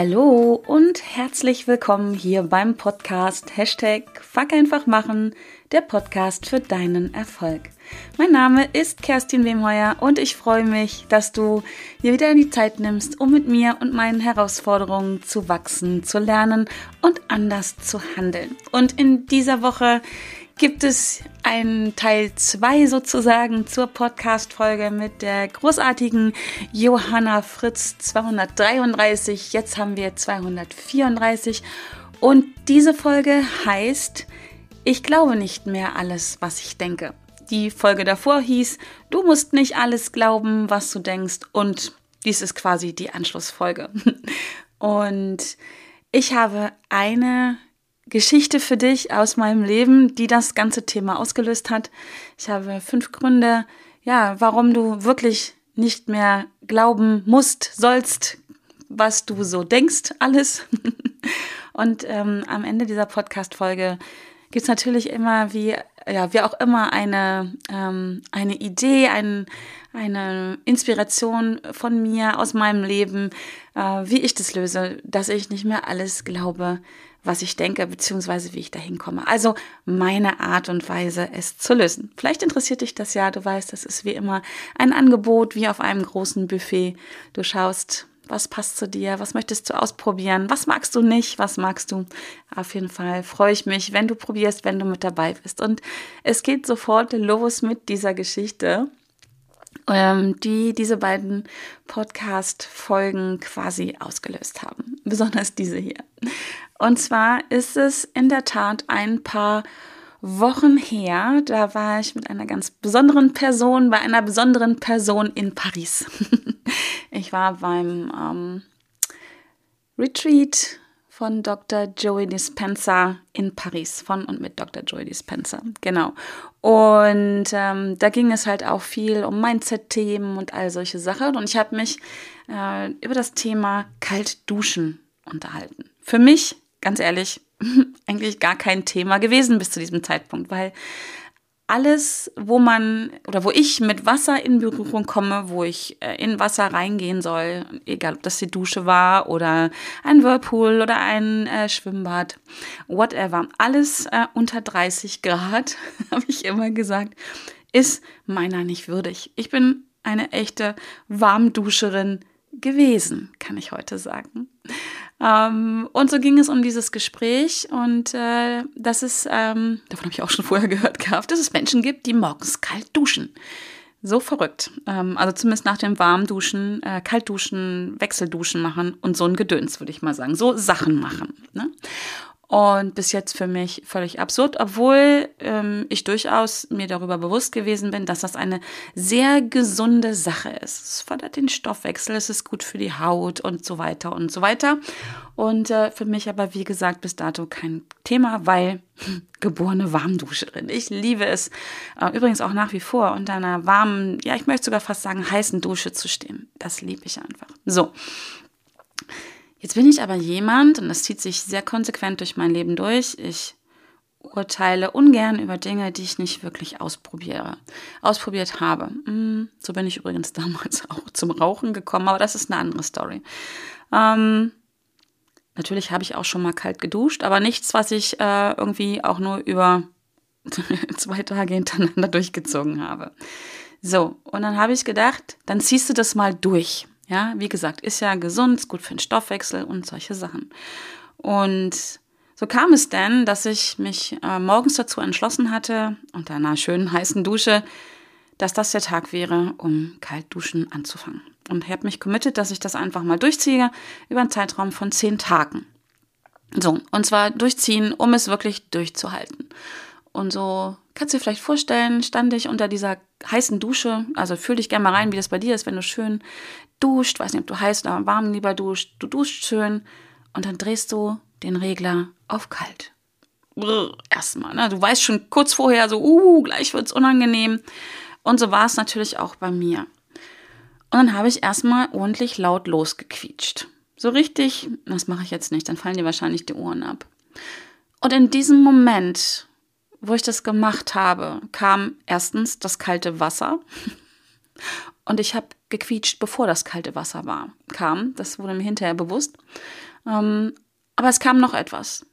Hallo und herzlich willkommen hier beim Podcast Hashtag Fuck einfach machen, der Podcast für deinen Erfolg. Mein Name ist Kerstin Wemheuer und ich freue mich, dass du dir wieder die Zeit nimmst, um mit mir und meinen Herausforderungen zu wachsen, zu lernen und anders zu handeln. Und in dieser Woche gibt es einen Teil 2 sozusagen zur Podcast-Folge mit der großartigen Johanna Fritz 233. Jetzt haben wir 234. Und diese Folge heißt, ich glaube nicht mehr alles, was ich denke. Die Folge davor hieß, du musst nicht alles glauben, was du denkst. Und dies ist quasi die Anschlussfolge. Und ich habe eine Geschichte für dich aus meinem Leben, die das ganze Thema ausgelöst hat. Ich habe fünf Gründe, ja, warum du wirklich nicht mehr glauben musst, sollst, was du so denkst, alles. Und ähm, am Ende dieser Podcast-Folge gibt es natürlich immer, wie, ja, wie auch immer, eine, ähm, eine Idee, ein, eine Inspiration von mir aus meinem Leben, äh, wie ich das löse, dass ich nicht mehr alles glaube, was ich denke, beziehungsweise wie ich dahin komme. Also meine Art und Weise, es zu lösen. Vielleicht interessiert dich das ja. Du weißt, das ist wie immer ein Angebot, wie auf einem großen Buffet. Du schaust, was passt zu dir, was möchtest du ausprobieren, was magst du nicht, was magst du. Auf jeden Fall freue ich mich, wenn du probierst, wenn du mit dabei bist. Und es geht sofort los mit dieser Geschichte ähm, die diese beiden Podcast-Folgen quasi ausgelöst haben. Besonders diese hier. Und zwar ist es in der Tat ein paar Wochen her. Da war ich mit einer ganz besonderen Person, bei einer besonderen Person in Paris. ich war beim ähm, Retreat von Dr. Joey Dispenza in Paris, von und mit Dr. Joey Dispenza, genau. Und ähm, da ging es halt auch viel um Mindset-Themen und all solche Sachen. Und ich habe mich äh, über das Thema kalt duschen unterhalten. Für mich, ganz ehrlich, eigentlich gar kein Thema gewesen bis zu diesem Zeitpunkt, weil alles, wo man oder wo ich mit Wasser in Berührung komme, wo ich äh, in Wasser reingehen soll, egal ob das die Dusche war oder ein Whirlpool oder ein äh, Schwimmbad, whatever, alles äh, unter 30 Grad, habe ich immer gesagt, ist meiner nicht würdig. Ich bin eine echte Warmduscherin gewesen, kann ich heute sagen. Ähm, und so ging es um dieses Gespräch und äh, dass es, ähm, davon habe ich auch schon vorher gehört gehabt, dass es Menschen gibt, die morgens kalt duschen. So verrückt. Ähm, also zumindest nach dem Warmduschen, äh, Kaltduschen, Wechselduschen machen und so ein Gedöns, würde ich mal sagen. So Sachen machen. Ne? Und bis jetzt für mich völlig absurd, obwohl ähm, ich durchaus mir darüber bewusst gewesen bin, dass das eine sehr gesunde Sache ist. Es fördert den Stoffwechsel, es ist gut für die Haut und so weiter und so weiter. Und äh, für mich aber, wie gesagt, bis dato kein Thema, weil geborene Warmduscherin. Ich liebe es äh, übrigens auch nach wie vor unter einer warmen, ja, ich möchte sogar fast sagen, heißen Dusche zu stehen. Das liebe ich einfach. So. Jetzt bin ich aber jemand, und das zieht sich sehr konsequent durch mein Leben durch, ich urteile ungern über Dinge, die ich nicht wirklich ausprobiere, ausprobiert habe. Hm, so bin ich übrigens damals auch zum Rauchen gekommen, aber das ist eine andere Story. Ähm, natürlich habe ich auch schon mal kalt geduscht, aber nichts, was ich äh, irgendwie auch nur über zwei Tage hintereinander durchgezogen habe. So, und dann habe ich gedacht, dann ziehst du das mal durch. Ja, wie gesagt, ist ja gesund, ist gut für den Stoffwechsel und solche Sachen. Und so kam es denn, dass ich mich äh, morgens dazu entschlossen hatte, unter einer schönen heißen Dusche, dass das der Tag wäre, um Kaltduschen anzufangen. Und ich habe mich committed, dass ich das einfach mal durchziehe über einen Zeitraum von zehn Tagen. So, und zwar durchziehen, um es wirklich durchzuhalten. Und so kannst du dir vielleicht vorstellen, stand ich unter dieser heißen Dusche. Also fühl dich gerne mal rein, wie das bei dir ist, wenn du schön duscht. Weiß nicht, ob du heiß oder warm lieber duscht. Du duscht schön und dann drehst du den Regler auf kalt. Erstmal, ne? Du weißt schon kurz vorher so, uh, gleich wird's unangenehm. Und so war es natürlich auch bei mir. Und dann habe ich erstmal ordentlich laut losgequietscht. So richtig, das mache ich jetzt nicht, dann fallen dir wahrscheinlich die Ohren ab. Und in diesem Moment wo ich das gemacht habe, kam erstens das kalte Wasser und ich habe gequietscht, bevor das kalte Wasser war, kam. Das wurde mir hinterher bewusst. Ähm, aber es kam noch etwas.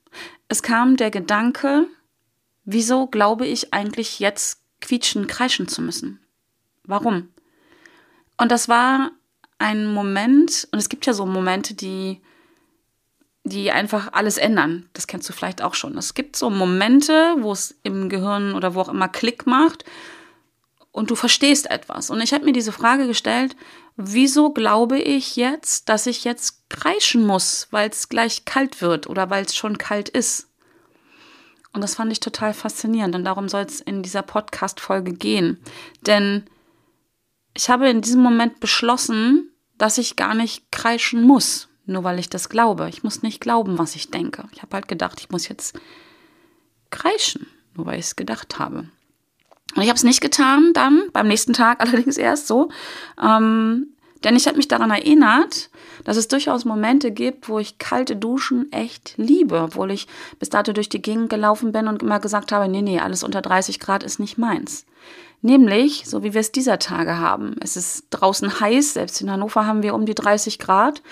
Es kam der Gedanke, wieso glaube ich eigentlich jetzt quietschen, kreischen zu müssen? Warum? Und das war ein Moment, und es gibt ja so Momente, die, die einfach alles ändern. Das kennst du vielleicht auch schon. Es gibt so Momente, wo es im Gehirn oder wo auch immer Klick macht und du verstehst etwas. Und ich habe mir diese Frage gestellt, wieso glaube ich jetzt, dass ich jetzt kreischen muss, weil es gleich kalt wird oder weil es schon kalt ist? Und das fand ich total faszinierend und darum soll es in dieser Podcast-Folge gehen. Denn ich habe in diesem Moment beschlossen, dass ich gar nicht kreischen muss, nur weil ich das glaube. Ich muss nicht glauben, was ich denke. Ich habe halt gedacht, ich muss jetzt kreischen, nur weil ich es gedacht habe. Und ich habe es nicht getan, dann beim nächsten Tag allerdings erst so. Ähm, denn ich habe mich daran erinnert, dass es durchaus Momente gibt, wo ich kalte Duschen echt liebe, obwohl ich bis dato durch die Gegend gelaufen bin und immer gesagt habe, nee, nee, alles unter 30 Grad ist nicht meins. Nämlich, so wie wir es dieser Tage haben. Es ist draußen heiß, selbst in Hannover haben wir um die 30 Grad.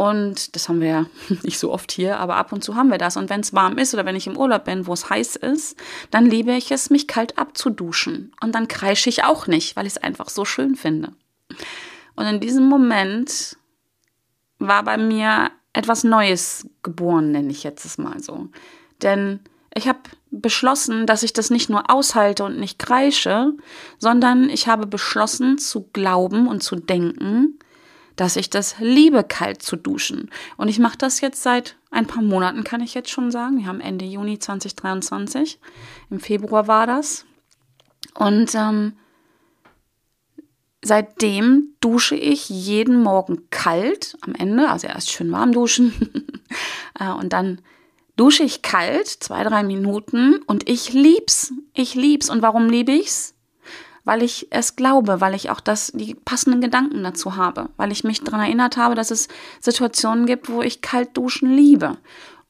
Und das haben wir ja nicht so oft hier, aber ab und zu haben wir das. Und wenn es warm ist oder wenn ich im Urlaub bin, wo es heiß ist, dann liebe ich es, mich kalt abzuduschen. Und dann kreische ich auch nicht, weil ich es einfach so schön finde. Und in diesem Moment war bei mir etwas Neues geboren, nenne ich jetzt es mal so. Denn ich habe beschlossen, dass ich das nicht nur aushalte und nicht kreische, sondern ich habe beschlossen zu glauben und zu denken, dass ich das liebe, kalt zu duschen. Und ich mache das jetzt seit ein paar Monaten, kann ich jetzt schon sagen. Wir haben Ende Juni 2023. Im Februar war das. Und ähm, seitdem dusche ich jeden Morgen kalt am Ende, also erst schön warm duschen äh, und dann dusche ich kalt, zwei, drei Minuten und ich lieb's. Ich lieb's. Und warum liebe ich's? Weil ich es glaube, weil ich auch das, die passenden Gedanken dazu habe, weil ich mich daran erinnert habe, dass es Situationen gibt, wo ich kalt duschen liebe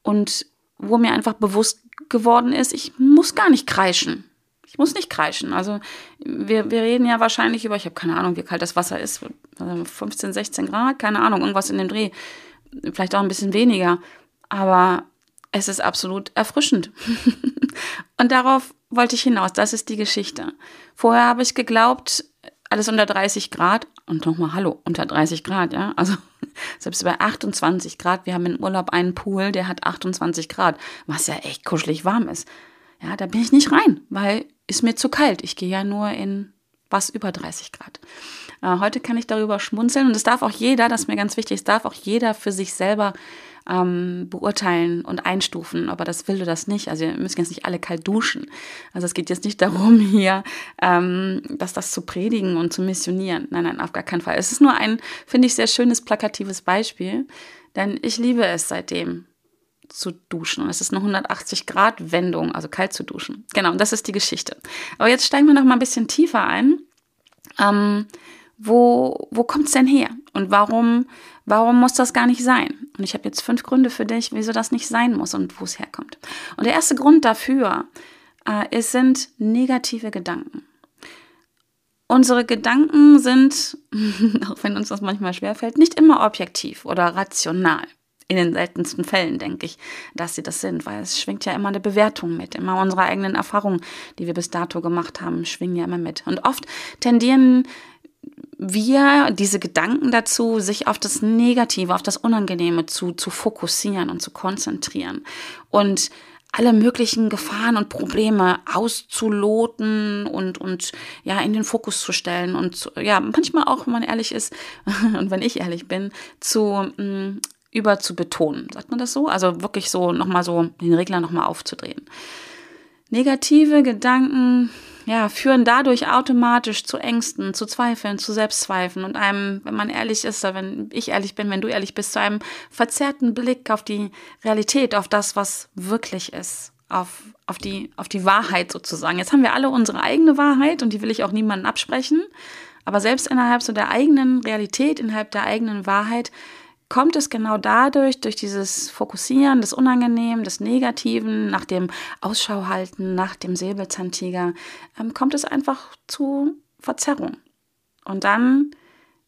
und wo mir einfach bewusst geworden ist, ich muss gar nicht kreischen. Ich muss nicht kreischen. Also wir, wir reden ja wahrscheinlich über, ich habe keine Ahnung, wie kalt das Wasser ist, 15, 16 Grad, keine Ahnung, irgendwas in dem Dreh. Vielleicht auch ein bisschen weniger. Aber es ist absolut erfrischend. und darauf wollte ich hinaus. Das ist die Geschichte. Vorher habe ich geglaubt, alles unter 30 Grad. Und nochmal, hallo, unter 30 Grad, ja. Also selbst bei 28 Grad. Wir haben im Urlaub einen Pool, der hat 28 Grad, was ja echt kuschelig warm ist. Ja, da bin ich nicht rein, weil ist mir zu kalt. Ich gehe ja nur in was über 30 Grad. Äh, heute kann ich darüber schmunzeln und es darf auch jeder, das ist mir ganz wichtig, es darf auch jeder für sich selber ähm, beurteilen und einstufen, ob er das will oder das nicht. Also wir müssen jetzt nicht alle kalt duschen. Also es geht jetzt nicht darum, hier ähm, dass das zu predigen und zu missionieren. Nein, nein, auf gar keinen Fall. Es ist nur ein, finde ich, sehr schönes, plakatives Beispiel, denn ich liebe es seitdem zu duschen. Und es ist eine 180-Grad-Wendung, also kalt zu duschen. Genau, und das ist die Geschichte. Aber jetzt steigen wir noch mal ein bisschen tiefer ein. Ähm, wo, wo kommt es denn her? Und warum, warum muss das gar nicht sein? Und ich habe jetzt fünf Gründe für dich, wieso das nicht sein muss und wo es herkommt. Und der erste Grund dafür äh, es sind negative Gedanken. Unsere Gedanken sind, auch wenn uns das manchmal schwerfällt, nicht immer objektiv oder rational. In den seltensten Fällen denke ich, dass sie das sind, weil es schwingt ja immer eine Bewertung mit. Immer unsere eigenen Erfahrungen, die wir bis dato gemacht haben, schwingen ja immer mit. Und oft tendieren wir diese Gedanken dazu, sich auf das Negative, auf das Unangenehme zu, zu fokussieren und zu konzentrieren und alle möglichen Gefahren und Probleme auszuloten und, und ja, in den Fokus zu stellen und ja, manchmal auch, wenn man ehrlich ist und wenn ich ehrlich bin, zu mh, mm, über zu betonen. Sagt man das so? Also wirklich so nochmal so den Regler nochmal aufzudrehen. Negative Gedanken ja, führen dadurch automatisch zu Ängsten, zu Zweifeln, zu Selbstzweifeln und einem, wenn man ehrlich ist, wenn ich ehrlich bin, wenn du ehrlich bist, zu einem verzerrten Blick auf die Realität, auf das, was wirklich ist, auf, auf, die, auf die Wahrheit sozusagen. Jetzt haben wir alle unsere eigene Wahrheit und die will ich auch niemandem absprechen. Aber selbst innerhalb so der eigenen Realität, innerhalb der eigenen Wahrheit, kommt es genau dadurch, durch dieses Fokussieren des Unangenehmen, des Negativen, nach dem Ausschau halten, nach dem Säbelzahntiger, ähm, kommt es einfach zu Verzerrung. Und dann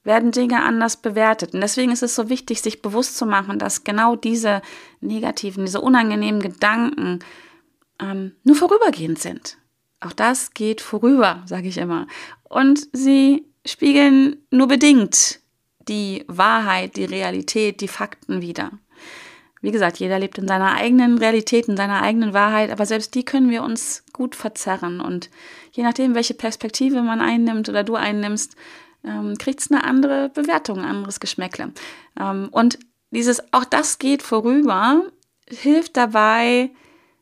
werden Dinge anders bewertet. Und deswegen ist es so wichtig, sich bewusst zu machen, dass genau diese negativen, diese unangenehmen Gedanken ähm, nur vorübergehend sind. Auch das geht vorüber, sage ich immer. Und sie spiegeln nur bedingt die Wahrheit, die Realität, die Fakten wider. Wie gesagt, jeder lebt in seiner eigenen Realität, in seiner eigenen Wahrheit, aber selbst die können wir uns gut verzerren. Und je nachdem, welche Perspektive man einnimmt oder du einnimmst, ähm, kriegt es eine andere Bewertung, ein anderes Geschmäckle. Ähm, und dieses, auch das geht vorüber, hilft dabei,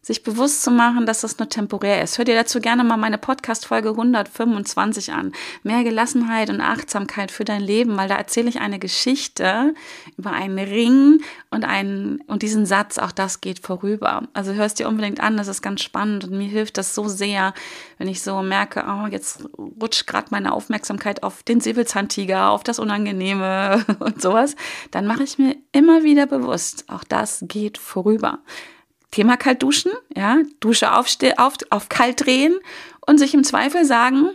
sich bewusst zu machen, dass das nur temporär ist. Hör dir dazu gerne mal meine Podcast-Folge 125 an. Mehr Gelassenheit und Achtsamkeit für dein Leben, weil da erzähle ich eine Geschichte über einen Ring und einen, und diesen Satz, auch das geht vorüber. Also hörst dir unbedingt an, das ist ganz spannend und mir hilft das so sehr, wenn ich so merke, oh, jetzt rutscht gerade meine Aufmerksamkeit auf den Säbelzahntiger, auf das Unangenehme und sowas. Dann mache ich mir immer wieder bewusst, auch das geht vorüber. Thema kalt duschen, ja, Dusche auf, auf, auf kalt drehen und sich im Zweifel sagen,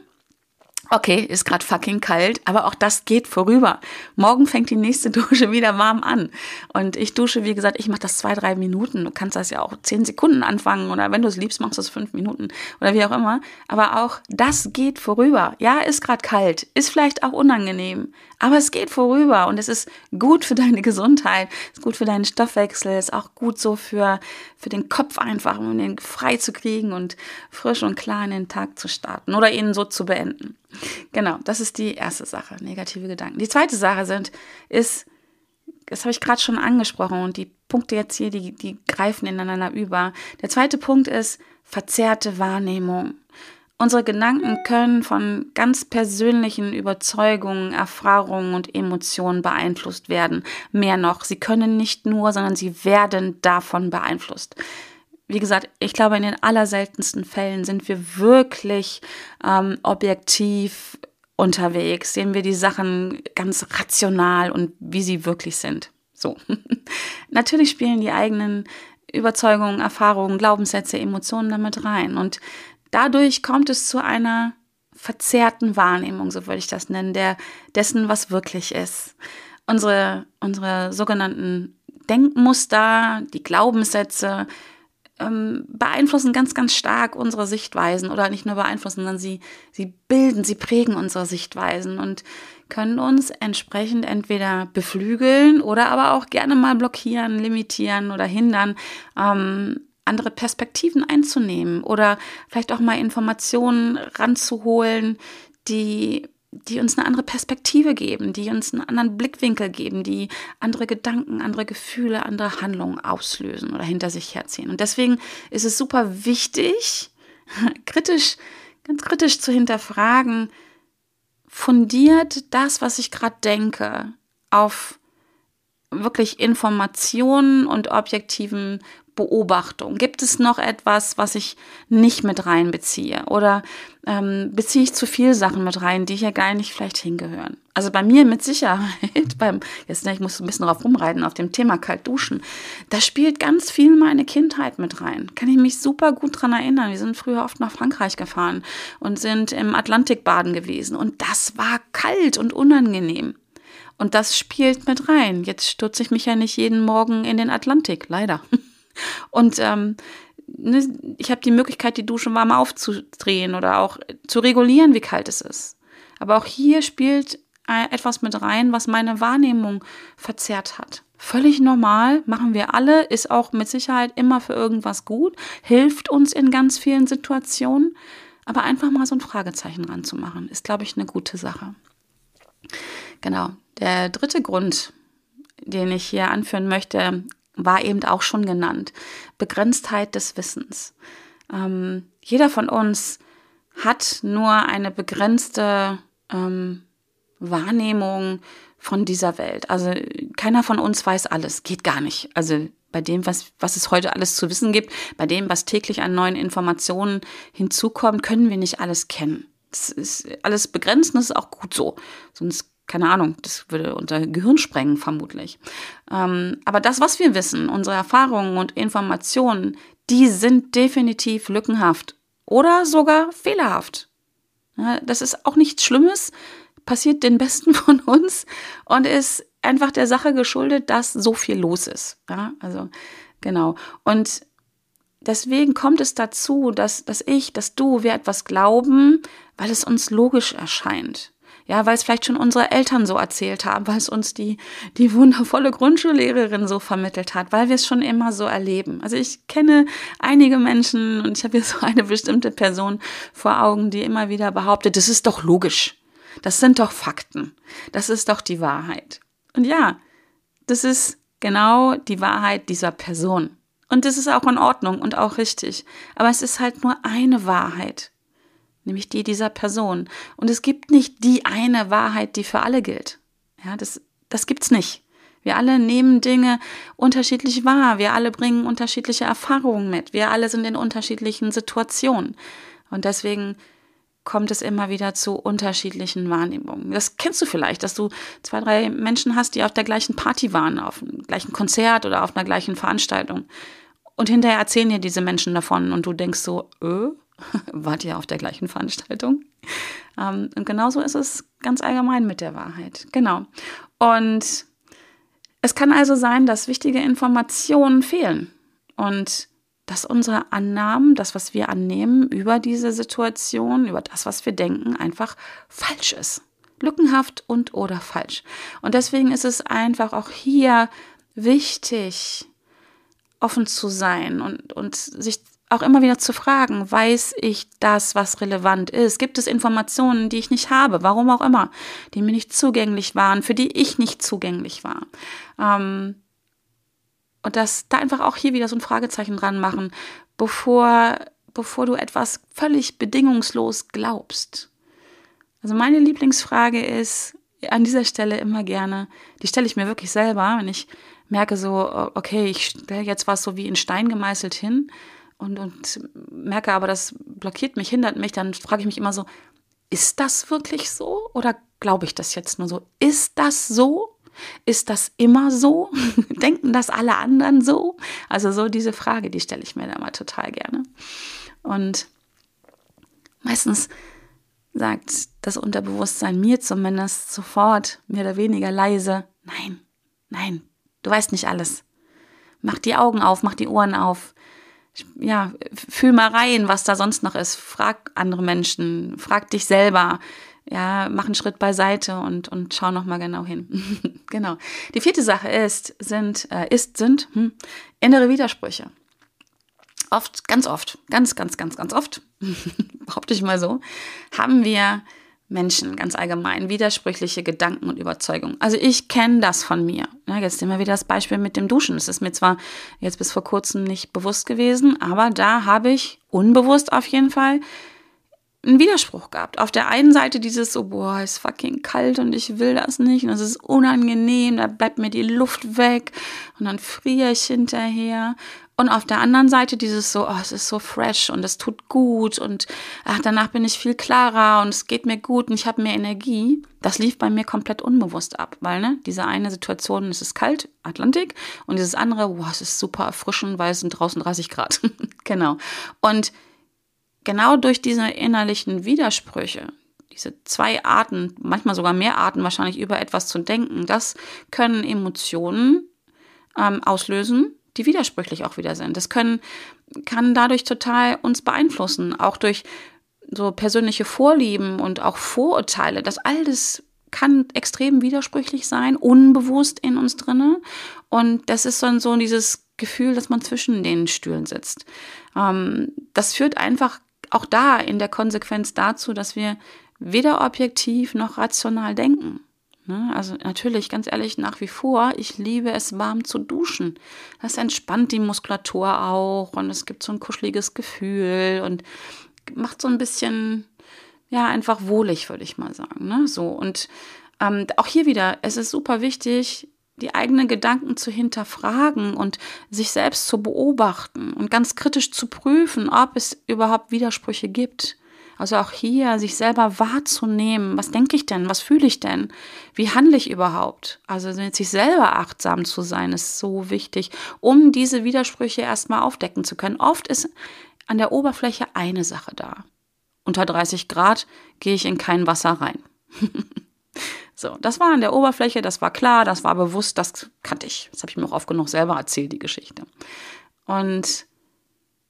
okay, ist gerade fucking kalt, aber auch das geht vorüber. Morgen fängt die nächste Dusche wieder warm an. Und ich dusche, wie gesagt, ich mache das zwei, drei Minuten. Du kannst das ja auch zehn Sekunden anfangen oder wenn du es liebst, machst du es fünf Minuten oder wie auch immer. Aber auch das geht vorüber. Ja, ist gerade kalt, ist vielleicht auch unangenehm, aber es geht vorüber und es ist gut für deine Gesundheit, ist gut für deinen Stoffwechsel, ist auch gut so für, für den Kopf einfach, um ihn frei zu kriegen und frisch und klar in den Tag zu starten oder ihn so zu beenden. Genau, das ist die erste Sache, negative Gedanken. Die zweite Sache sind, ist, das habe ich gerade schon angesprochen und die Punkte jetzt hier, die, die greifen ineinander über. Der zweite Punkt ist verzerrte Wahrnehmung. Unsere Gedanken können von ganz persönlichen Überzeugungen, Erfahrungen und Emotionen beeinflusst werden. Mehr noch, sie können nicht nur, sondern sie werden davon beeinflusst wie gesagt, ich glaube, in den allerseltensten Fällen sind wir wirklich ähm, objektiv unterwegs, sehen wir die Sachen ganz rational und wie sie wirklich sind. So. Natürlich spielen die eigenen Überzeugungen, Erfahrungen, Glaubenssätze, Emotionen damit rein. Und dadurch kommt es zu einer verzerrten Wahrnehmung, so würde ich das nennen, der, dessen, was wirklich ist. Unsere, unsere sogenannten Denkmuster, die Glaubenssätze, ähm, beeinflussen ganz, ganz stark unsere Sichtweisen oder nicht nur beeinflussen, sondern sie, sie bilden, sie prägen unsere Sichtweisen und können uns entsprechend entweder beflügeln oder aber auch gerne mal blockieren, limitieren oder hindern, ähm, andere Perspektiven einzunehmen oder vielleicht auch mal Informationen ranzuholen, die die uns eine andere Perspektive geben, die uns einen anderen Blickwinkel geben, die andere Gedanken, andere Gefühle, andere Handlungen auslösen oder hinter sich herziehen. Und deswegen ist es super wichtig, kritisch, ganz kritisch zu hinterfragen, fundiert das, was ich gerade denke, auf wirklich Informationen und objektiven Beobachtung? Gibt es noch etwas, was ich nicht mit reinbeziehe? Oder ähm, beziehe ich zu viel Sachen mit rein, die hier gar nicht vielleicht hingehören? Also bei mir mit Sicherheit, beim, jetzt ne, ich muss ein bisschen drauf rumreiten, auf dem Thema kalt duschen, da spielt ganz viel meine Kindheit mit rein. Kann ich mich super gut dran erinnern. Wir sind früher oft nach Frankreich gefahren und sind im Atlantik baden gewesen. Und das war kalt und unangenehm. Und das spielt mit rein. Jetzt stürze ich mich ja nicht jeden Morgen in den Atlantik, leider. Und ähm, ne, ich habe die Möglichkeit, die Dusche warm aufzudrehen oder auch zu regulieren, wie kalt es ist. Aber auch hier spielt etwas mit rein, was meine Wahrnehmung verzerrt hat. Völlig normal, machen wir alle, ist auch mit Sicherheit immer für irgendwas gut, hilft uns in ganz vielen Situationen. Aber einfach mal so ein Fragezeichen ranzumachen, ist, glaube ich, eine gute Sache. Genau. Der dritte Grund, den ich hier anführen möchte, war eben auch schon genannt. Begrenztheit des Wissens. Ähm, jeder von uns hat nur eine begrenzte ähm, Wahrnehmung von dieser Welt. Also keiner von uns weiß alles, geht gar nicht. Also bei dem, was, was es heute alles zu wissen gibt, bei dem, was täglich an neuen Informationen hinzukommt, können wir nicht alles kennen. Das ist alles begrenzt und das ist auch gut so. Sonst keine Ahnung, das würde unser Gehirn sprengen, vermutlich. Ähm, aber das, was wir wissen, unsere Erfahrungen und Informationen, die sind definitiv lückenhaft oder sogar fehlerhaft. Ja, das ist auch nichts Schlimmes. passiert den Besten von uns und ist einfach der Sache geschuldet, dass so viel los ist. Ja, also genau. Und deswegen kommt es dazu, dass, dass ich, dass du, wir etwas glauben, weil es uns logisch erscheint. Ja, weil es vielleicht schon unsere Eltern so erzählt haben, weil es uns die, die wundervolle Grundschullehrerin so vermittelt hat, weil wir es schon immer so erleben. Also ich kenne einige Menschen und ich habe hier so eine bestimmte Person vor Augen, die immer wieder behauptet, das ist doch logisch. Das sind doch Fakten. Das ist doch die Wahrheit. Und ja, das ist genau die Wahrheit dieser Person. Und das ist auch in Ordnung und auch richtig. Aber es ist halt nur eine Wahrheit, nämlich die dieser Person. Und es gibt nicht die eine Wahrheit, die für alle gilt. Ja, das, das gibt's nicht. Wir alle nehmen Dinge unterschiedlich wahr. Wir alle bringen unterschiedliche Erfahrungen mit. Wir alle sind in unterschiedlichen Situationen. Und deswegen kommt es immer wieder zu unterschiedlichen Wahrnehmungen. Das kennst du vielleicht, dass du zwei, drei Menschen hast, die auf der gleichen Party waren, auf dem gleichen Konzert oder auf einer gleichen Veranstaltung. Und hinterher erzählen dir diese Menschen davon und du denkst so, äh, wart ihr auf der gleichen Veranstaltung? Ähm, und genauso ist es ganz allgemein mit der Wahrheit. Genau. Und es kann also sein, dass wichtige Informationen fehlen. Und dass unsere Annahmen, das, was wir annehmen über diese Situation, über das, was wir denken, einfach falsch ist. Lückenhaft und oder falsch. Und deswegen ist es einfach auch hier wichtig, offen zu sein und, und sich auch immer wieder zu fragen, weiß ich das, was relevant ist? Gibt es Informationen, die ich nicht habe, warum auch immer, die mir nicht zugänglich waren, für die ich nicht zugänglich war? Ähm, und dass da einfach auch hier wieder so ein Fragezeichen dran machen, bevor, bevor du etwas völlig bedingungslos glaubst. Also meine Lieblingsfrage ist an dieser Stelle immer gerne, die stelle ich mir wirklich selber, wenn ich merke so, okay, ich stelle jetzt was so wie in Stein gemeißelt hin und, und merke aber, das blockiert mich, hindert mich, dann frage ich mich immer so, ist das wirklich so oder glaube ich das jetzt nur so? Ist das so? Ist das immer so? Denken das alle anderen so? Also so diese Frage, die stelle ich mir da mal total gerne. Und meistens sagt das Unterbewusstsein mir zumindest sofort, mehr oder weniger leise, nein, nein, du weißt nicht alles. Mach die Augen auf, mach die Ohren auf. Ja, fühl mal rein, was da sonst noch ist. Frag andere Menschen, frag dich selber ja, mach einen Schritt beiseite und, und schau nochmal genau hin. genau. Die vierte Sache ist, sind, äh, ist, sind hm, innere Widersprüche. Oft, ganz oft, ganz, ganz, ganz, ganz oft, behaupte ich mal so, haben wir Menschen ganz allgemein widersprüchliche Gedanken und Überzeugungen. Also ich kenne das von mir. Ja, jetzt immer wieder das Beispiel mit dem Duschen. Das ist mir zwar jetzt bis vor kurzem nicht bewusst gewesen, aber da habe ich unbewusst auf jeden Fall einen Widerspruch gehabt. Auf der einen Seite dieses so, boah, ist fucking kalt und ich will das nicht und es ist unangenehm, da bleibt mir die Luft weg und dann friere ich hinterher. Und auf der anderen Seite dieses so, oh, es ist so fresh und es tut gut und ach, danach bin ich viel klarer und es geht mir gut und ich habe mehr Energie. Das lief bei mir komplett unbewusst ab, weil ne, diese eine Situation, es ist kalt, Atlantik, und dieses andere, boah, es ist super erfrischend, weil es sind draußen 30 Grad. genau. Und genau durch diese innerlichen Widersprüche, diese zwei Arten, manchmal sogar mehr Arten wahrscheinlich über etwas zu denken, das können Emotionen ähm, auslösen, die widersprüchlich auch wieder sind. Das können, kann dadurch total uns beeinflussen, auch durch so persönliche Vorlieben und auch Vorurteile. Das alles kann extrem widersprüchlich sein, unbewusst in uns drinne. Und das ist dann so dieses Gefühl, dass man zwischen den Stühlen sitzt. Ähm, das führt einfach auch da in der Konsequenz dazu, dass wir weder objektiv noch rational denken. Ne? Also natürlich, ganz ehrlich, nach wie vor, ich liebe es, warm zu duschen. Das entspannt die Muskulatur auch und es gibt so ein kuscheliges Gefühl und macht so ein bisschen, ja, einfach wohlig, würde ich mal sagen. Ne? So und ähm, auch hier wieder, es ist super wichtig, die eigenen Gedanken zu hinterfragen und sich selbst zu beobachten und ganz kritisch zu prüfen, ob es überhaupt Widersprüche gibt. Also auch hier sich selber wahrzunehmen, was denke ich denn, was fühle ich denn, wie handle ich überhaupt. Also sich selber achtsam zu sein, ist so wichtig, um diese Widersprüche erstmal aufdecken zu können. Oft ist an der Oberfläche eine Sache da. Unter 30 Grad gehe ich in kein Wasser rein. So, das war an der Oberfläche, das war klar, das war bewusst, das kannte ich. Das habe ich mir auch oft genug selber erzählt, die Geschichte. Und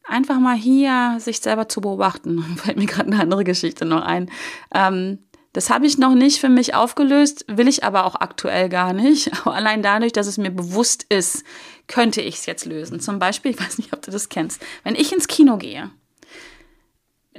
einfach mal hier sich selber zu beobachten, fällt mir gerade eine andere Geschichte noch ein. Ähm, das habe ich noch nicht für mich aufgelöst, will ich aber auch aktuell gar nicht. Allein dadurch, dass es mir bewusst ist, könnte ich es jetzt lösen. Zum Beispiel, ich weiß nicht, ob du das kennst, wenn ich ins Kino gehe,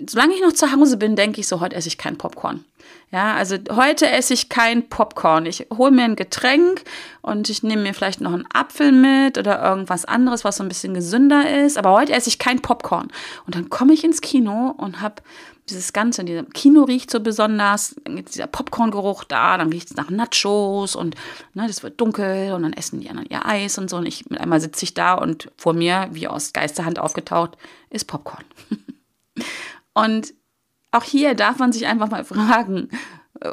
solange ich noch zu Hause bin, denke ich so, heute esse ich kein Popcorn. Ja, also heute esse ich kein Popcorn. Ich hole mir ein Getränk und ich nehme mir vielleicht noch einen Apfel mit oder irgendwas anderes, was so ein bisschen gesünder ist. Aber heute esse ich kein Popcorn. Und dann komme ich ins Kino und habe dieses Ganze, dieser Kino riecht so besonders, dann gibt dieser Popcorn-Geruch da, dann riecht es nach Nachos und ne, das wird dunkel und dann essen die anderen ihr Eis und so. Und ich mit einmal sitze ich da und vor mir, wie aus Geisterhand aufgetaucht, ist Popcorn. und auch hier darf man sich einfach mal fragen,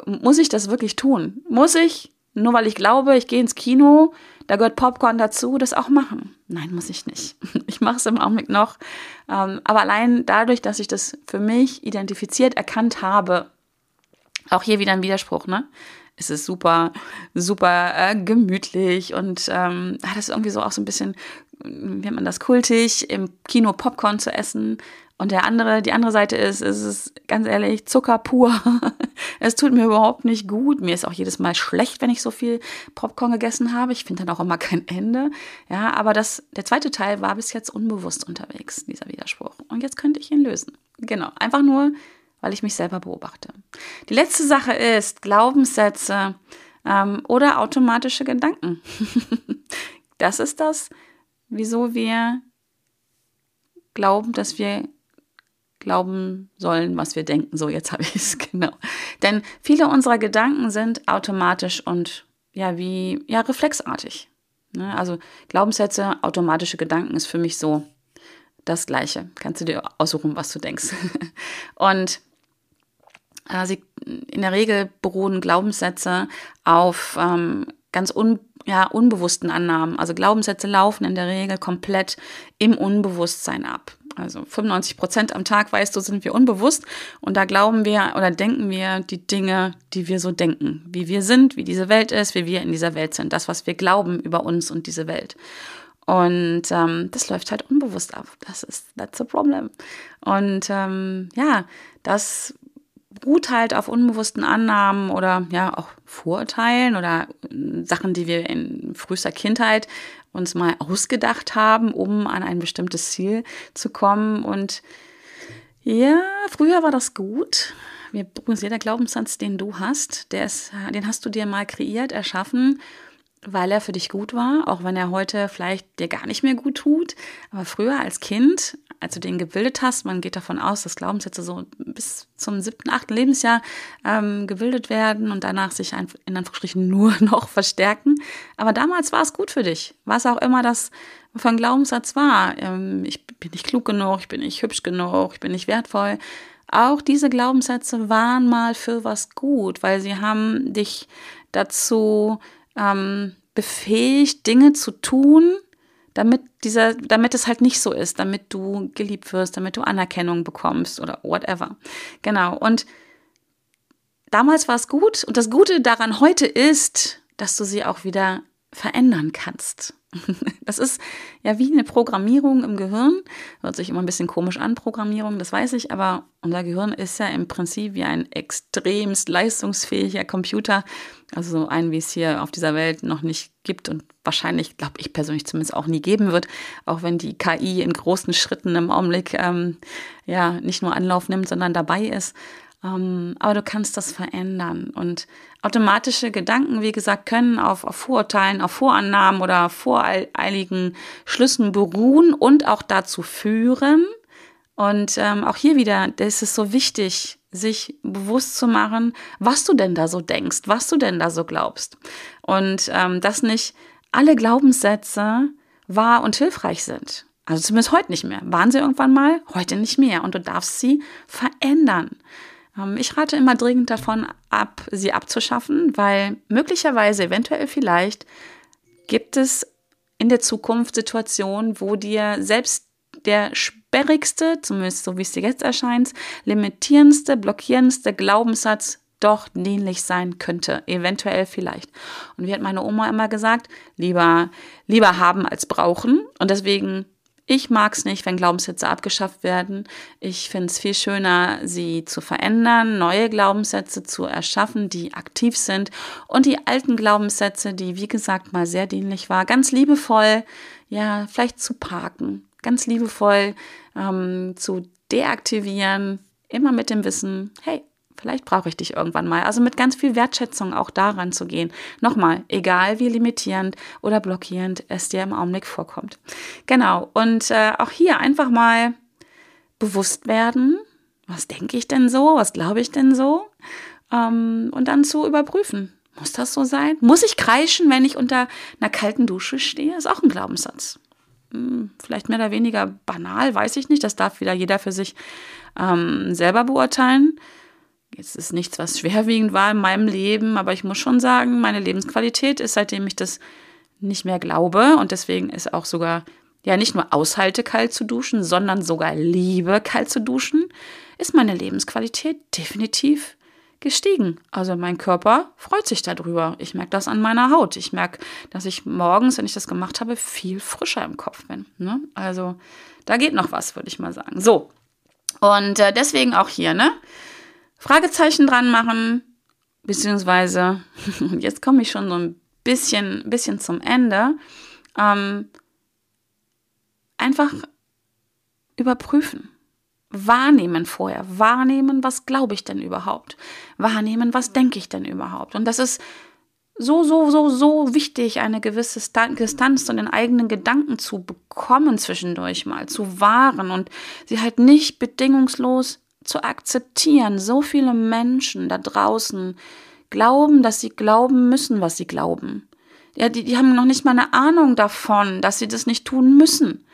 muss ich das wirklich tun? Muss ich, nur weil ich glaube, ich gehe ins Kino, da gehört Popcorn dazu, das auch machen? Nein, muss ich nicht. Ich mache es im Augenblick noch. Ähm, aber allein dadurch, dass ich das für mich identifiziert erkannt habe, auch hier wieder ein Widerspruch, ne? Es ist super, super äh, gemütlich und ähm, das ist irgendwie so auch so ein bisschen, wie man das, kultig, im Kino Popcorn zu essen. Und der andere, die andere Seite ist, es ganz ehrlich Zucker pur. es tut mir überhaupt nicht gut. Mir ist auch jedes Mal schlecht, wenn ich so viel Popcorn gegessen habe. Ich finde dann auch immer kein Ende. Ja, aber das, der zweite Teil war bis jetzt unbewusst unterwegs, dieser Widerspruch. Und jetzt könnte ich ihn lösen. Genau. Einfach nur, weil ich mich selber beobachte. Die letzte Sache ist Glaubenssätze ähm, oder automatische Gedanken. das ist das, wieso wir glauben, dass wir glauben sollen, was wir denken. So, jetzt habe ich es, genau. Denn viele unserer Gedanken sind automatisch und ja, wie, ja, reflexartig. Ne? Also Glaubenssätze, automatische Gedanken ist für mich so das Gleiche. Kannst du dir aussuchen, was du denkst. und äh, sie, in der Regel beruhen Glaubenssätze auf ähm, ganz un, ja, unbewussten Annahmen. Also Glaubenssätze laufen in der Regel komplett im Unbewusstsein ab. Also 95 Prozent am Tag, weißt du, sind wir unbewusst und da glauben wir oder denken wir die Dinge, die wir so denken, wie wir sind, wie diese Welt ist, wie wir in dieser Welt sind, das, was wir glauben über uns und diese Welt. Und ähm, das läuft halt unbewusst ab. Das ist that's a problem. Und ähm, ja, das beruht halt auf unbewussten Annahmen oder ja auch Vorurteilen oder äh, Sachen, die wir in frühester Kindheit uns mal ausgedacht haben, um an ein bestimmtes Ziel zu kommen. Und ja, früher war das gut. Übrigens, jeder Glaubenssatz, den du hast, der ist, den hast du dir mal kreiert, erschaffen weil er für dich gut war, auch wenn er heute vielleicht dir gar nicht mehr gut tut. Aber früher als Kind, als du den gebildet hast, man geht davon aus, dass Glaubenssätze so bis zum siebten, achten Lebensjahr ähm, gebildet werden und danach sich in Anführungsstrichen nur noch verstärken. Aber damals war es gut für dich, was auch immer das für ein Glaubenssatz war. Ähm, ich bin nicht klug genug, ich bin nicht hübsch genug, ich bin nicht wertvoll. Auch diese Glaubenssätze waren mal für was gut, weil sie haben dich dazu ähm, befähigt, Dinge zu tun, damit dieser, damit es halt nicht so ist, damit du geliebt wirst, damit du Anerkennung bekommst oder whatever. Genau. Und damals war es gut. Und das Gute daran heute ist, dass du sie auch wieder verändern kannst. Das ist ja wie eine Programmierung im Gehirn. Hört sich immer ein bisschen komisch an, Programmierung, das weiß ich, aber unser Gehirn ist ja im Prinzip wie ein extremst leistungsfähiger Computer. Also so ein, wie es hier auf dieser Welt noch nicht gibt und wahrscheinlich, glaube ich persönlich zumindest auch nie geben wird, auch wenn die KI in großen Schritten im Augenblick ähm, ja nicht nur Anlauf nimmt, sondern dabei ist. Ähm, aber du kannst das verändern. Und automatische Gedanken, wie gesagt, können auf, auf Vorurteilen, auf Vorannahmen oder voreiligen Schlüssen beruhen und auch dazu führen. Und ähm, auch hier wieder, ist so wichtig, sich bewusst zu machen, was du denn da so denkst, was du denn da so glaubst. Und ähm, dass nicht alle Glaubenssätze wahr und hilfreich sind. Also zumindest heute nicht mehr. Waren sie irgendwann mal? Heute nicht mehr. Und du darfst sie verändern. Ähm, ich rate immer dringend davon ab, sie abzuschaffen, weil möglicherweise, eventuell vielleicht, gibt es in der Zukunft Situationen, wo dir selbst der sperrigste, zumindest so wie es dir jetzt erscheint, limitierendste, blockierendste Glaubenssatz doch dienlich sein könnte. Eventuell vielleicht. Und wie hat meine Oma immer gesagt, lieber, lieber haben als brauchen. Und deswegen ich mag es nicht, wenn Glaubenssätze abgeschafft werden. Ich finde es viel schöner, sie zu verändern, neue Glaubenssätze zu erschaffen, die aktiv sind und die alten Glaubenssätze, die wie gesagt mal sehr dienlich war, ganz liebevoll, ja, vielleicht zu parken, ganz liebevoll ähm, zu deaktivieren, immer mit dem Wissen, hey, Vielleicht brauche ich dich irgendwann mal. Also mit ganz viel Wertschätzung auch daran zu gehen. Nochmal, egal wie limitierend oder blockierend es dir im Augenblick vorkommt. Genau. Und äh, auch hier einfach mal bewusst werden. Was denke ich denn so? Was glaube ich denn so? Ähm, und dann zu überprüfen. Muss das so sein? Muss ich kreischen, wenn ich unter einer kalten Dusche stehe? Ist auch ein Glaubenssatz. Hm, vielleicht mehr oder weniger banal, weiß ich nicht. Das darf wieder jeder für sich ähm, selber beurteilen. Es ist nichts, was schwerwiegend war in meinem Leben, aber ich muss schon sagen, meine Lebensqualität ist, seitdem ich das nicht mehr glaube und deswegen ist auch sogar ja nicht nur aushalte kalt zu duschen, sondern sogar liebe kalt zu duschen, ist meine Lebensqualität definitiv gestiegen. Also mein Körper freut sich darüber. Ich merke das an meiner Haut. Ich merke, dass ich morgens, wenn ich das gemacht habe, viel frischer im Kopf bin. Ne? Also da geht noch was, würde ich mal sagen. So. Und äh, deswegen auch hier, ne? Fragezeichen dran machen, beziehungsweise, jetzt komme ich schon so ein bisschen, bisschen zum Ende, ähm, einfach überprüfen. Wahrnehmen vorher. Wahrnehmen, was glaube ich denn überhaupt? Wahrnehmen, was denke ich denn überhaupt? Und das ist so, so, so, so wichtig, eine gewisse Distanz zu den eigenen Gedanken zu bekommen zwischendurch mal, zu wahren und sie halt nicht bedingungslos zu akzeptieren. So viele Menschen da draußen glauben, dass sie glauben müssen, was sie glauben. Ja, die, die haben noch nicht mal eine Ahnung davon, dass sie das nicht tun müssen.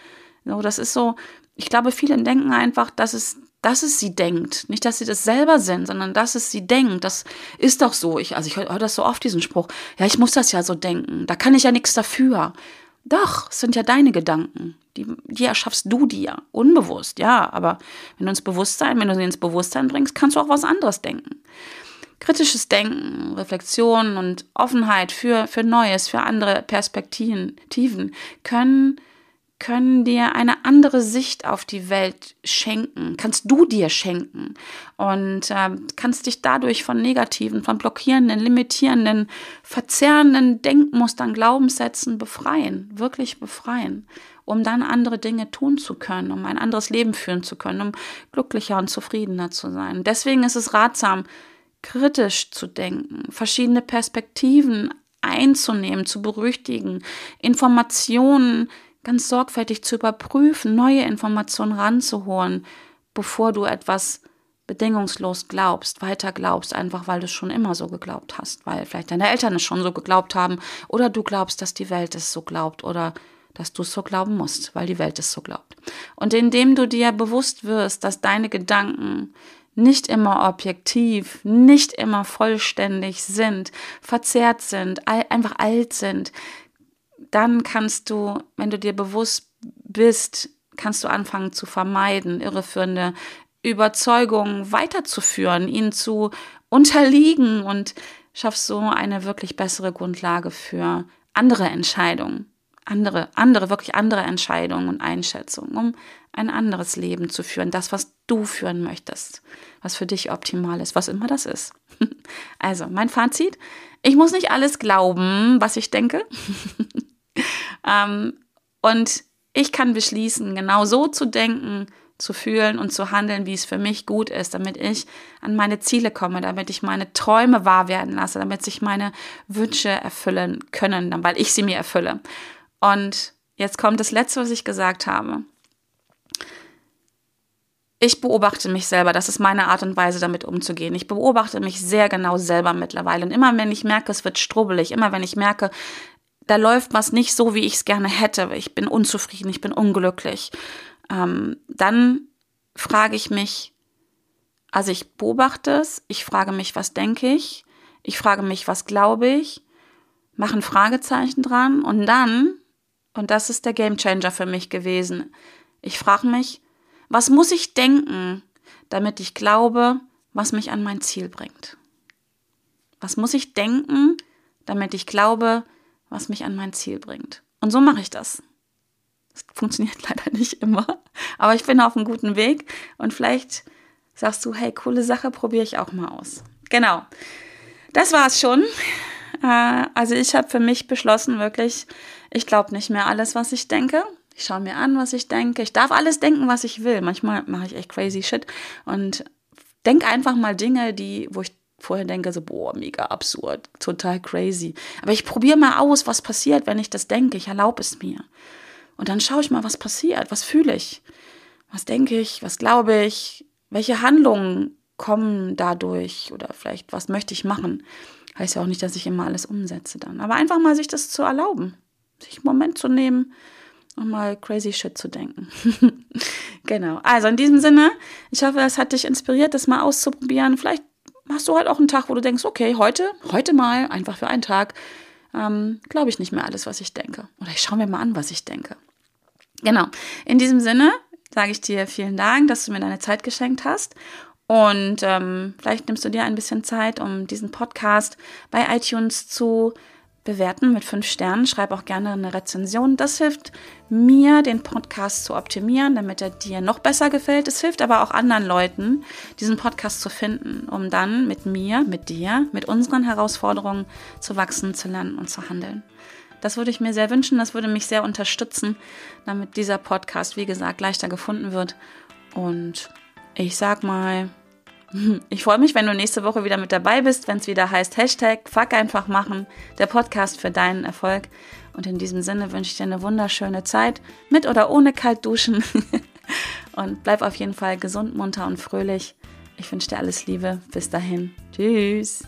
So, das ist so, ich glaube, viele denken einfach, dass es, dass es sie denkt. Nicht, dass sie das selber sind, sondern dass es sie denkt. Das ist doch so. Ich, also ich höre das so oft, diesen Spruch. Ja, ich muss das ja so denken. Da kann ich ja nichts dafür. Doch, sind ja deine Gedanken. Die, die erschaffst du dir. Unbewusst, ja. Aber wenn du ins Bewusstsein, wenn du sie ins Bewusstsein bringst, kannst du auch was anderes denken. Kritisches Denken, Reflexion und Offenheit für, für Neues, für andere Perspektiven können können dir eine andere Sicht auf die Welt schenken, kannst du dir schenken und äh, kannst dich dadurch von negativen, von blockierenden, limitierenden, verzerrenden Denkmustern, Glaubenssätzen befreien, wirklich befreien, um dann andere Dinge tun zu können, um ein anderes Leben führen zu können, um glücklicher und zufriedener zu sein. Deswegen ist es ratsam, kritisch zu denken, verschiedene Perspektiven einzunehmen, zu berüchtigen, Informationen ganz sorgfältig zu überprüfen, neue Informationen ranzuholen, bevor du etwas bedingungslos glaubst, weiter glaubst, einfach weil du es schon immer so geglaubt hast, weil vielleicht deine Eltern es schon so geglaubt haben oder du glaubst, dass die Welt es so glaubt oder dass du es so glauben musst, weil die Welt es so glaubt. Und indem du dir bewusst wirst, dass deine Gedanken nicht immer objektiv, nicht immer vollständig sind, verzerrt sind, einfach alt sind, dann kannst du, wenn du dir bewusst bist, kannst du anfangen zu vermeiden, irreführende Überzeugungen weiterzuführen, ihnen zu unterliegen und schaffst so eine wirklich bessere Grundlage für andere Entscheidungen, andere, andere, wirklich andere Entscheidungen und Einschätzungen, um ein anderes Leben zu führen, das, was du führen möchtest, was für dich optimal ist, was immer das ist. Also, mein Fazit, ich muss nicht alles glauben, was ich denke. ähm, und ich kann beschließen, genau so zu denken, zu fühlen und zu handeln, wie es für mich gut ist, damit ich an meine Ziele komme, damit ich meine Träume wahr werden lasse, damit sich meine Wünsche erfüllen können, weil ich sie mir erfülle. Und jetzt kommt das Letzte, was ich gesagt habe. Ich beobachte mich selber, das ist meine Art und Weise, damit umzugehen. Ich beobachte mich sehr genau selber mittlerweile. Und immer wenn ich merke, es wird strubbelig, immer wenn ich merke, da läuft was nicht so, wie ich es gerne hätte, ich bin unzufrieden, ich bin unglücklich, ähm, dann frage ich mich, also ich beobachte es, ich frage mich, was denke ich, ich frage mich, was glaube ich, mache ein Fragezeichen dran und dann, und das ist der Gamechanger für mich gewesen, ich frage mich, was muss ich denken, damit ich glaube, was mich an mein Ziel bringt? Was muss ich denken, damit ich glaube, was mich an mein Ziel bringt? Und so mache ich das. Das funktioniert leider nicht immer, aber ich bin auf einem guten Weg und vielleicht sagst du, hey, coole Sache, probiere ich auch mal aus. Genau. Das war's schon. Äh, also ich habe für mich beschlossen, wirklich, ich glaube nicht mehr alles, was ich denke. Ich schaue mir an, was ich denke. Ich darf alles denken, was ich will. Manchmal mache ich echt crazy shit und denke einfach mal Dinge, die, wo ich vorher denke, so, boah, mega absurd, total crazy. Aber ich probiere mal aus, was passiert, wenn ich das denke. Ich erlaube es mir. Und dann schaue ich mal, was passiert, was fühle ich, was denke ich, was glaube ich, welche Handlungen kommen dadurch oder vielleicht, was möchte ich machen. Heißt ja auch nicht, dass ich immer alles umsetze dann. Aber einfach mal sich das zu erlauben, sich einen Moment zu nehmen und mal crazy shit zu denken. genau. Also in diesem Sinne, ich hoffe, es hat dich inspiriert, das mal auszuprobieren. Vielleicht hast du halt auch einen Tag, wo du denkst, okay, heute, heute mal, einfach für einen Tag, ähm, glaube ich nicht mehr alles, was ich denke. Oder ich schaue mir mal an, was ich denke. Genau. In diesem Sinne sage ich dir vielen Dank, dass du mir deine Zeit geschenkt hast. Und ähm, vielleicht nimmst du dir ein bisschen Zeit, um diesen Podcast bei iTunes zu bewerten mit fünf Sternen. Schreib auch gerne eine Rezension. Das hilft mir, den Podcast zu optimieren, damit er dir noch besser gefällt. Es hilft aber auch anderen Leuten, diesen Podcast zu finden, um dann mit mir, mit dir, mit unseren Herausforderungen zu wachsen, zu lernen und zu handeln. Das würde ich mir sehr wünschen. Das würde mich sehr unterstützen, damit dieser Podcast, wie gesagt, leichter gefunden wird. Und ich sag mal, ich freue mich, wenn du nächste Woche wieder mit dabei bist, wenn es wieder heißt Hashtag Fuck einfach machen, der Podcast für deinen Erfolg. Und in diesem Sinne wünsche ich dir eine wunderschöne Zeit, mit oder ohne kalt duschen. und bleib auf jeden Fall gesund, munter und fröhlich. Ich wünsche dir alles Liebe. Bis dahin. Tschüss.